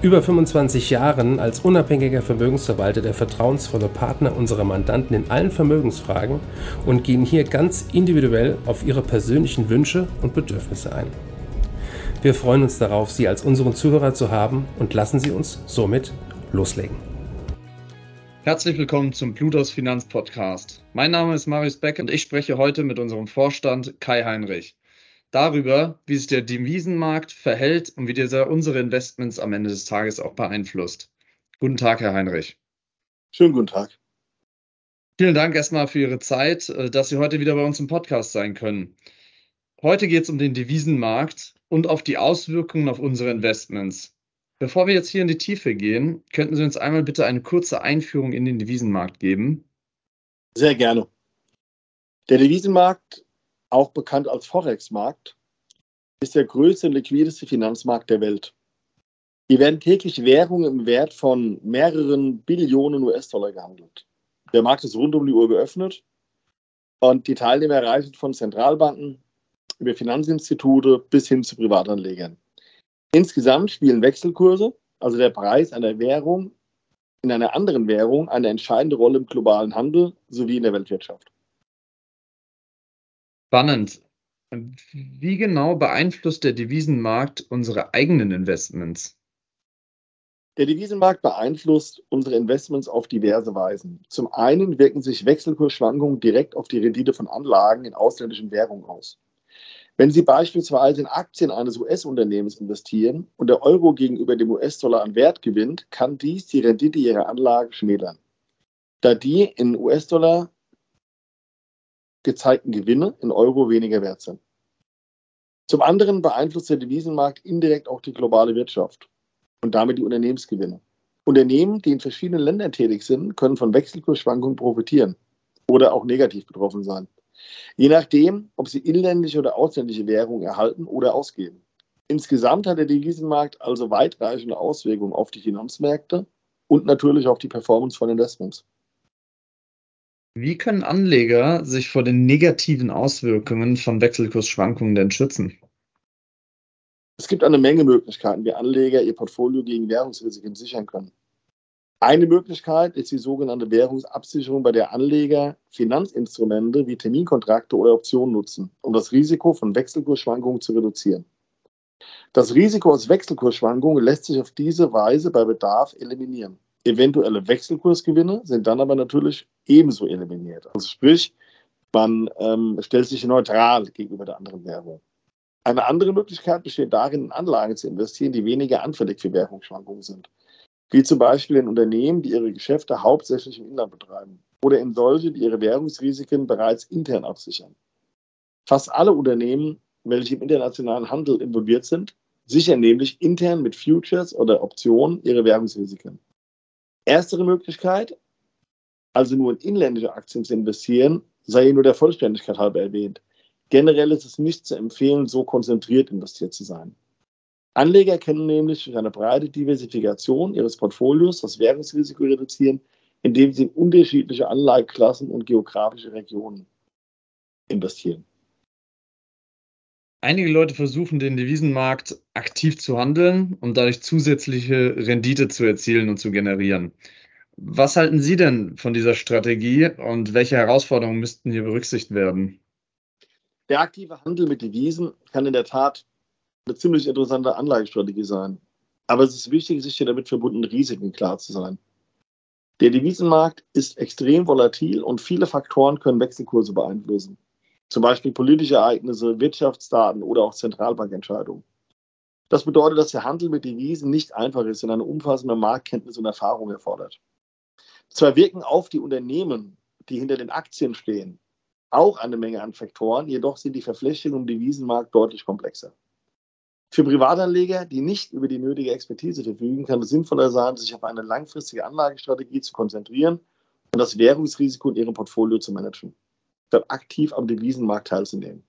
über 25 Jahren als unabhängiger Vermögensverwalter der vertrauensvolle Partner unserer Mandanten in allen Vermögensfragen und gehen hier ganz individuell auf ihre persönlichen Wünsche und Bedürfnisse ein. Wir freuen uns darauf, Sie als unseren Zuhörer zu haben und lassen Sie uns somit loslegen. Herzlich willkommen zum Plutos Finanz Podcast. Mein Name ist Marius Beck und ich spreche heute mit unserem Vorstand Kai Heinrich darüber, wie sich der Devisenmarkt verhält und wie dieser unsere Investments am Ende des Tages auch beeinflusst. Guten Tag, Herr Heinrich. Schönen guten Tag. Vielen Dank erstmal für Ihre Zeit, äh, dass Sie heute wieder bei uns im Podcast sein können. Heute geht es um den Devisenmarkt und auf die Auswirkungen auf unsere Investments. Bevor wir jetzt hier in die Tiefe gehen, könnten Sie uns einmal bitte eine kurze Einführung in den Devisenmarkt geben? Sehr gerne. Der Devisenmarkt auch bekannt als Forex-Markt, ist der größte und liquideste Finanzmarkt der Welt. Hier werden täglich Währungen im Wert von mehreren Billionen US-Dollar gehandelt. Der Markt ist rund um die Uhr geöffnet und die Teilnehmer erreichen von Zentralbanken über Finanzinstitute bis hin zu Privatanlegern. Insgesamt spielen Wechselkurse, also der Preis einer Währung in einer anderen Währung, eine entscheidende Rolle im globalen Handel sowie in der Weltwirtschaft. Spannend. Wie genau beeinflusst der Devisenmarkt unsere eigenen Investments? Der Devisenmarkt beeinflusst unsere Investments auf diverse Weisen. Zum einen wirken sich Wechselkursschwankungen direkt auf die Rendite von Anlagen in ausländischen Währungen aus. Wenn Sie beispielsweise in Aktien eines US-Unternehmens investieren und der Euro gegenüber dem US-Dollar an Wert gewinnt, kann dies die Rendite Ihrer Anlage schmälern, da die in US-Dollar gezeigten Gewinne in Euro weniger wert sind. Zum anderen beeinflusst der Devisenmarkt indirekt auch die globale Wirtschaft und damit die Unternehmensgewinne. Unternehmen, die in verschiedenen Ländern tätig sind, können von Wechselkursschwankungen profitieren oder auch negativ betroffen sein. Je nachdem, ob sie inländische oder ausländische Währungen erhalten oder ausgeben. Insgesamt hat der Devisenmarkt also weitreichende Auswirkungen auf die Finanzmärkte und natürlich auf die Performance von Investments. Wie können Anleger sich vor den negativen Auswirkungen von Wechselkursschwankungen denn schützen? Es gibt eine Menge Möglichkeiten, wie Anleger ihr Portfolio gegen Währungsrisiken sichern können. Eine Möglichkeit ist die sogenannte Währungsabsicherung, bei der Anleger Finanzinstrumente wie Terminkontrakte oder Optionen nutzen, um das Risiko von Wechselkursschwankungen zu reduzieren. Das Risiko aus Wechselkursschwankungen lässt sich auf diese Weise bei Bedarf eliminieren. Eventuelle Wechselkursgewinne sind dann aber natürlich ebenso eliminiert. Also sprich, man ähm, stellt sich neutral gegenüber der anderen Währung. Eine andere Möglichkeit besteht darin, in Anlagen zu investieren, die weniger anfällig für Währungsschwankungen sind. Wie zum Beispiel in Unternehmen, die ihre Geschäfte hauptsächlich im Inland betreiben. Oder in solche, die ihre Währungsrisiken bereits intern absichern. Fast alle Unternehmen, welche im internationalen Handel involviert sind, sichern nämlich intern mit Futures oder Optionen ihre Währungsrisiken. Erstere Möglichkeit, also nur in inländische Aktien zu investieren, sei nur der Vollständigkeit halber erwähnt. Generell ist es nicht zu empfehlen, so konzentriert investiert zu sein. Anleger können nämlich durch eine breite Diversifikation ihres Portfolios das Währungsrisiko reduzieren, indem sie in unterschiedliche Anlageklassen und geografische Regionen investieren. Einige Leute versuchen, den Devisenmarkt aktiv zu handeln und dadurch zusätzliche Rendite zu erzielen und zu generieren. Was halten Sie denn von dieser Strategie und welche Herausforderungen müssten hier berücksichtigt werden? Der aktive Handel mit Devisen kann in der Tat eine ziemlich interessante Anlagestrategie sein. Aber es ist wichtig, sich hier damit verbundenen Risiken klar zu sein. Der Devisenmarkt ist extrem volatil und viele Faktoren können Wechselkurse beeinflussen zum Beispiel politische Ereignisse, Wirtschaftsdaten oder auch Zentralbankentscheidungen. Das bedeutet, dass der Handel mit Devisen nicht einfach ist und eine umfassende Marktkenntnis und Erfahrung erfordert. Zwar wirken auf die Unternehmen, die hinter den Aktien stehen, auch eine Menge an Faktoren, jedoch sind die Verflechtungen im Devisenmarkt deutlich komplexer. Für Privatanleger, die nicht über die nötige Expertise verfügen, kann es sinnvoller sein, sich auf eine langfristige Anlagestrategie zu konzentrieren und das Währungsrisiko in ihrem Portfolio zu managen, aktiv am Devisenmarkt teilzunehmen.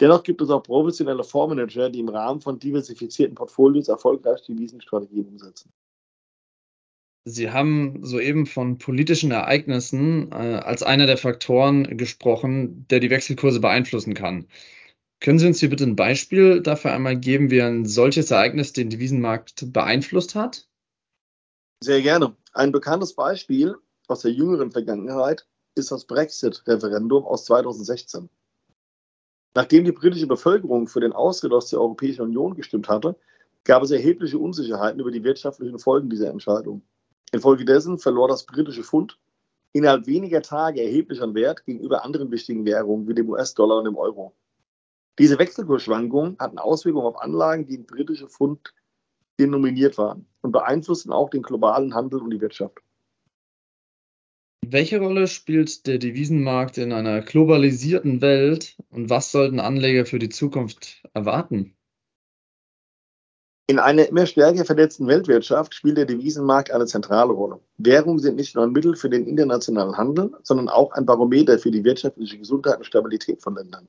Dennoch gibt es auch professionelle Fondsmanager, die im Rahmen von diversifizierten Portfolios erfolgreich Devisenstrategien umsetzen. Sie haben soeben von politischen Ereignissen äh, als einer der Faktoren gesprochen, der die Wechselkurse beeinflussen kann. Können Sie uns hier bitte ein Beispiel dafür einmal geben, wie ein solches Ereignis den Devisenmarkt beeinflusst hat? Sehr gerne. Ein bekanntes Beispiel aus der jüngeren Vergangenheit ist das Brexit-Referendum aus 2016. Nachdem die britische Bevölkerung für den Austritt aus der Europäischen Union gestimmt hatte, gab es erhebliche Unsicherheiten über die wirtschaftlichen Folgen dieser Entscheidung. Infolgedessen verlor das britische Pfund innerhalb weniger Tage erheblich an Wert gegenüber anderen wichtigen Währungen wie dem US-Dollar und dem Euro. Diese Wechselkursschwankungen hatten Auswirkungen auf Anlagen, die in britische Pfund denominiert waren und beeinflussten auch den globalen Handel und die Wirtschaft. Welche Rolle spielt der Devisenmarkt in einer globalisierten Welt und was sollten Anleger für die Zukunft erwarten? In einer immer stärker vernetzten Weltwirtschaft spielt der Devisenmarkt eine zentrale Rolle. Währungen sind nicht nur ein Mittel für den internationalen Handel, sondern auch ein Barometer für die wirtschaftliche Gesundheit und Stabilität von Ländern.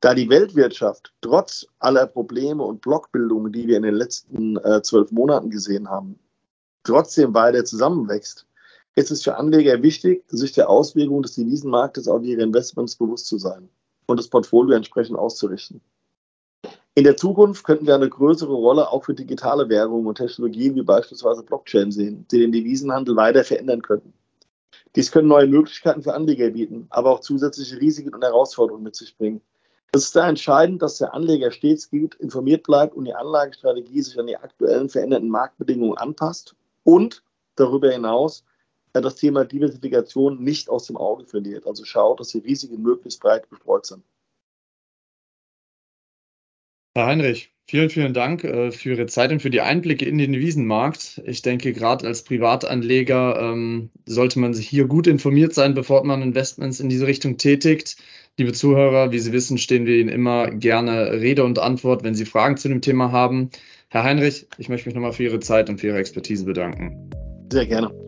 Da die Weltwirtschaft trotz aller Probleme und Blockbildungen, die wir in den letzten äh, zwölf Monaten gesehen haben, trotzdem weiter zusammenwächst, ist es für Anleger wichtig, sich der Auswirkungen des Devisenmarktes auf ihre Investments bewusst zu sein und das Portfolio entsprechend auszurichten. In der Zukunft könnten wir eine größere Rolle auch für digitale Währungen und Technologien wie beispielsweise Blockchain sehen, die den Devisenhandel weiter verändern könnten. Dies können neue Möglichkeiten für Anleger bieten, aber auch zusätzliche Risiken und Herausforderungen mit sich bringen. Es ist da entscheidend, dass der Anleger stets gut informiert bleibt und die Anlagestrategie sich an die aktuellen veränderten Marktbedingungen anpasst und darüber hinaus das Thema Diversifikation nicht aus dem Auge verliert. Also schaut, dass die Risiken möglichst breit gestreut sind. Herr Heinrich, vielen, vielen Dank äh, für Ihre Zeit und für die Einblicke in den Devisenmarkt. Ich denke, gerade als Privatanleger ähm, sollte man sich hier gut informiert sein, bevor man Investments in diese Richtung tätigt. Liebe Zuhörer, wie Sie wissen, stehen wir Ihnen immer gerne Rede und Antwort, wenn Sie Fragen zu dem Thema haben. Herr Heinrich, ich möchte mich nochmal für Ihre Zeit und für Ihre Expertise bedanken. Sehr gerne.